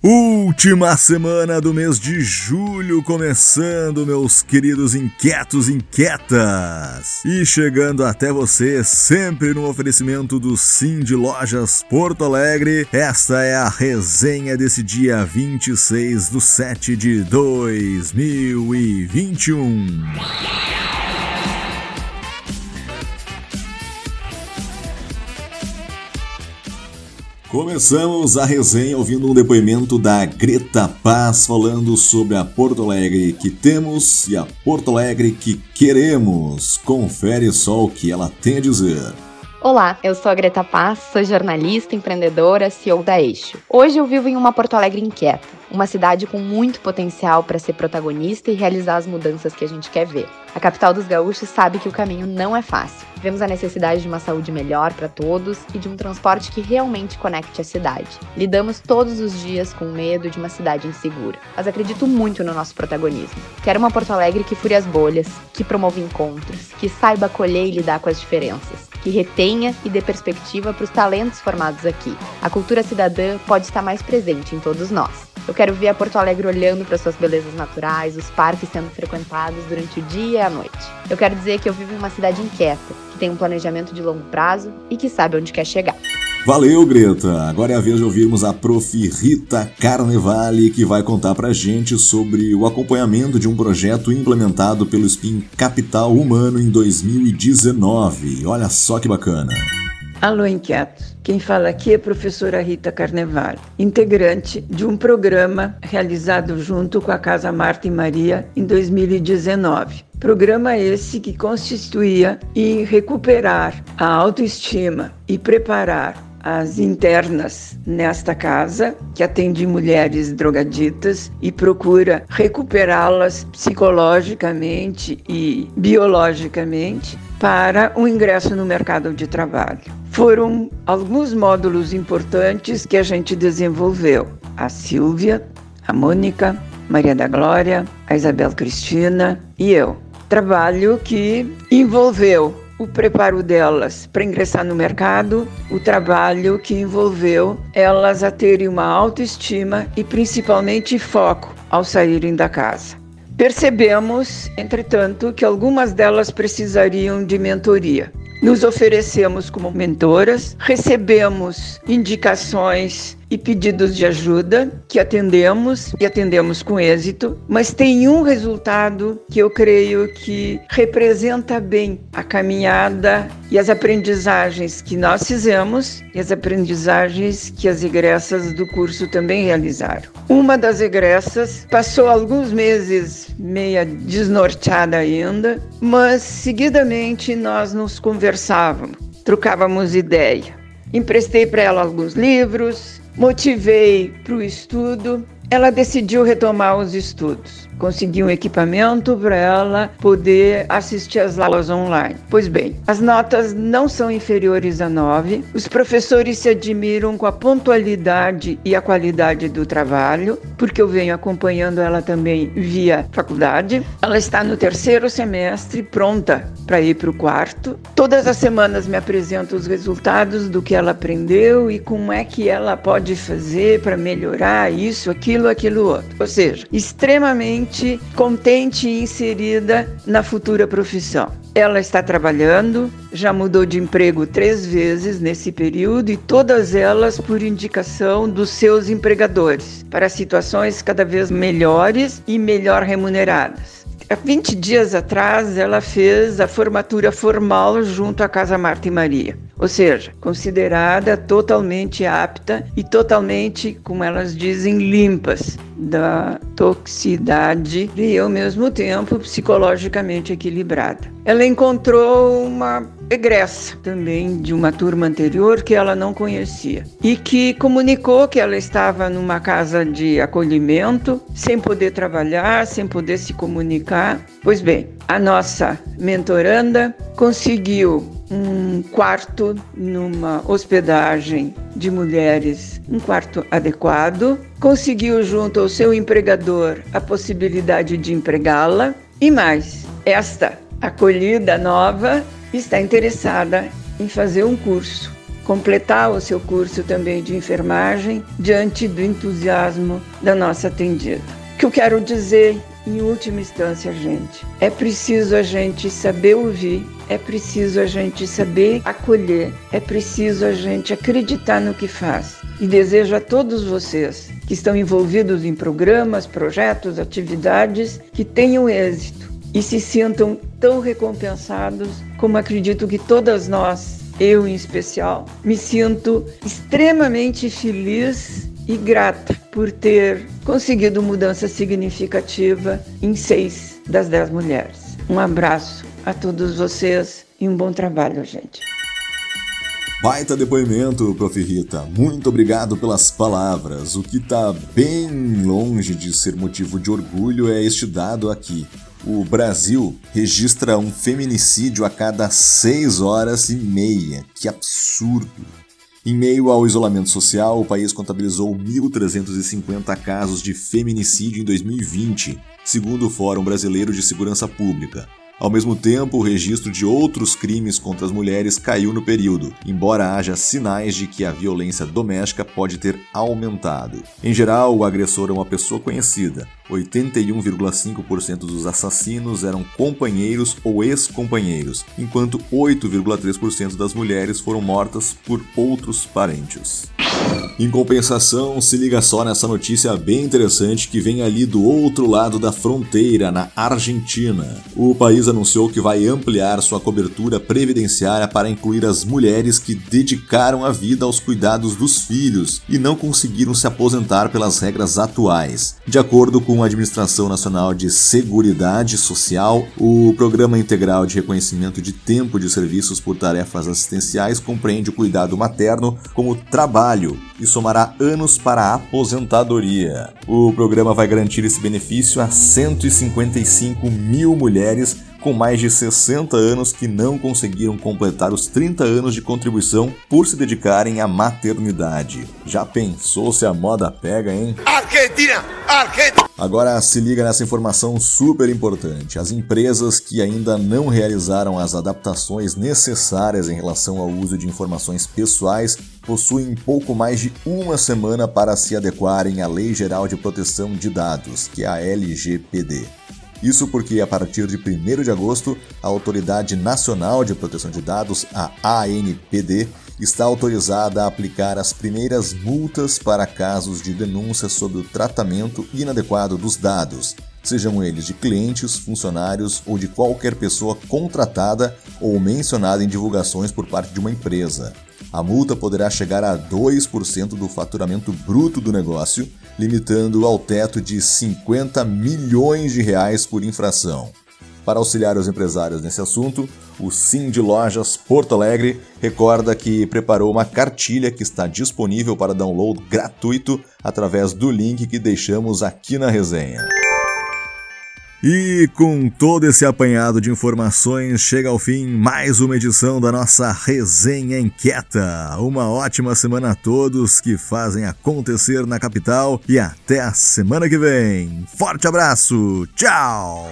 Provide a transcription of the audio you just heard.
Última semana do mês de julho começando, meus queridos inquietos inquietas. E chegando até você, sempre no oferecimento do Sim de Lojas Porto Alegre. Esta é a resenha desse dia 26 do 7 de 2021. Começamos a resenha ouvindo um depoimento da Greta Paz falando sobre a Porto Alegre que temos e a Porto Alegre que queremos. Confere só o que ela tem a dizer. Olá, eu sou a Greta Paz, sou jornalista, empreendedora, CEO da Eixo. Hoje eu vivo em uma Porto Alegre inquieta uma cidade com muito potencial para ser protagonista e realizar as mudanças que a gente quer ver. A capital dos gaúchos sabe que o caminho não é fácil. Vemos a necessidade de uma saúde melhor para todos e de um transporte que realmente conecte a cidade. Lidamos todos os dias com medo de uma cidade insegura, mas acredito muito no nosso protagonismo. Quero uma Porto Alegre que fure as bolhas, que promova encontros, que saiba acolher e lidar com as diferenças, que retenha e dê perspectiva para os talentos formados aqui. A cultura cidadã pode estar mais presente em todos nós. Eu quero ver a Porto Alegre olhando para suas belezas naturais, os parques sendo frequentados durante o dia e a noite. Eu quero dizer que eu vivo em uma cidade inquieta, que tem um planejamento de longo prazo e que sabe onde quer chegar. Valeu, Greta! Agora é a vez de ouvirmos a prof. Rita Carnevale, que vai contar pra gente sobre o acompanhamento de um projeto implementado pelo SPIN Capital Humano em 2019. Olha só que bacana! Alô, inquietos! Quem fala aqui é a professora Rita Carnevale, integrante de um programa realizado junto com a Casa Marta e Maria em 2019. Programa esse que constituía em recuperar a autoestima e preparar as internas nesta casa, que atende mulheres drogaditas e procura recuperá-las psicologicamente e biologicamente para o ingresso no mercado de trabalho. Foram alguns módulos importantes que a gente desenvolveu. A Silvia, a Mônica, Maria da Glória, a Isabel Cristina e eu. Trabalho que envolveu o preparo delas para ingressar no mercado, o trabalho que envolveu elas a terem uma autoestima e principalmente foco ao saírem da casa. Percebemos, entretanto, que algumas delas precisariam de mentoria. Nos oferecemos como mentoras, recebemos indicações e pedidos de ajuda que atendemos e atendemos com êxito, mas tem um resultado que eu creio que representa bem a caminhada e as aprendizagens que nós fizemos e as aprendizagens que as egressas do curso também realizaram. Uma das egressas passou alguns meses meia desnorteada ainda, mas seguidamente nós nos conversávamos, trocávamos ideia. Emprestei para ela alguns livros, motivei para o estudo, ela decidiu retomar os estudos conseguir um equipamento para ela poder assistir às aulas online. Pois bem, as notas não são inferiores a 9, os professores se admiram com a pontualidade e a qualidade do trabalho, porque eu venho acompanhando ela também via faculdade. Ela está no terceiro semestre, pronta para ir para o quarto. Todas as semanas me apresenta os resultados do que ela aprendeu e como é que ela pode fazer para melhorar isso, aquilo, aquilo outro. Ou seja, extremamente contente e inserida na futura profissão. Ela está trabalhando, já mudou de emprego três vezes nesse período e todas elas por indicação dos seus empregadores, para situações cada vez melhores e melhor remuneradas. Há 20 dias atrás, ela fez a formatura formal junto à Casa Marta e Maria, ou seja, considerada totalmente apta e totalmente, como elas dizem, limpas da toxicidade e, ao mesmo tempo, psicologicamente equilibrada. Ela encontrou uma egressa também de uma turma anterior que ela não conhecia e que comunicou que ela estava numa casa de acolhimento, sem poder trabalhar, sem poder se comunicar. Pois bem, a nossa mentoranda conseguiu um quarto numa hospedagem de mulheres, um quarto adequado, conseguiu junto ao seu empregador a possibilidade de empregá-la e mais, esta acolhida nova está interessada em fazer um curso completar o seu curso também de enfermagem diante do entusiasmo da nossa atendida. O que eu quero dizer em última instância, gente, é preciso a gente saber ouvir, é preciso a gente saber acolher, é preciso a gente acreditar no que faz. E desejo a todos vocês que estão envolvidos em programas, projetos, atividades que tenham êxito e se sintam tão recompensados como acredito que todas nós, eu em especial, me sinto extremamente feliz e grata por ter conseguido mudança significativa em seis das dez mulheres. Um abraço a todos vocês e um bom trabalho, gente. Baita depoimento, Prof. Rita. Muito obrigado pelas palavras. O que está bem longe de ser motivo de orgulho é este dado aqui. O Brasil registra um feminicídio a cada seis horas e meia. Que absurdo! Em meio ao isolamento social, o país contabilizou 1.350 casos de feminicídio em 2020, segundo o Fórum Brasileiro de Segurança Pública. Ao mesmo tempo, o registro de outros crimes contra as mulheres caiu no período, embora haja sinais de que a violência doméstica pode ter aumentado. Em geral, o agressor é uma pessoa conhecida. 81,5% dos assassinos eram companheiros ou ex-companheiros, enquanto 8,3% das mulheres foram mortas por outros parentes. Em compensação, se liga só nessa notícia bem interessante que vem ali do outro lado da fronteira, na Argentina. O país anunciou que vai ampliar sua cobertura previdenciária para incluir as mulheres que dedicaram a vida aos cuidados dos filhos e não conseguiram se aposentar pelas regras atuais. De acordo com a Administração Nacional de Seguridade Social, o Programa Integral de Reconhecimento de Tempo de Serviços por Tarefas Assistenciais compreende o cuidado materno como trabalho e somará anos para a aposentadoria. O programa vai garantir esse benefício a 155 mil mulheres com mais de 60 anos que não conseguiram completar os 30 anos de contribuição por se dedicarem à maternidade. Já pensou se a moda pega, hein? Argentina! Argentina! Agora se liga nessa informação super importante. As empresas que ainda não realizaram as adaptações necessárias em relação ao uso de informações pessoais possuem pouco mais de uma semana para se adequarem à Lei Geral de Proteção de Dados, que é a LGPD. Isso porque, a partir de 1 de agosto, a Autoridade Nacional de Proteção de Dados, a ANPD, está autorizada a aplicar as primeiras multas para casos de denúncia sobre o tratamento inadequado dos dados, sejam eles de clientes, funcionários ou de qualquer pessoa contratada ou mencionada em divulgações por parte de uma empresa. A multa poderá chegar a 2% do faturamento bruto do negócio, limitando ao teto de 50 milhões de reais por infração. Para auxiliar os empresários nesse assunto, o Sim de Lojas Porto Alegre recorda que preparou uma cartilha que está disponível para download gratuito através do link que deixamos aqui na resenha. E com todo esse apanhado de informações, chega ao fim mais uma edição da nossa Resenha Inquieta. Uma ótima semana a todos que fazem acontecer na capital e até a semana que vem. Forte abraço, tchau!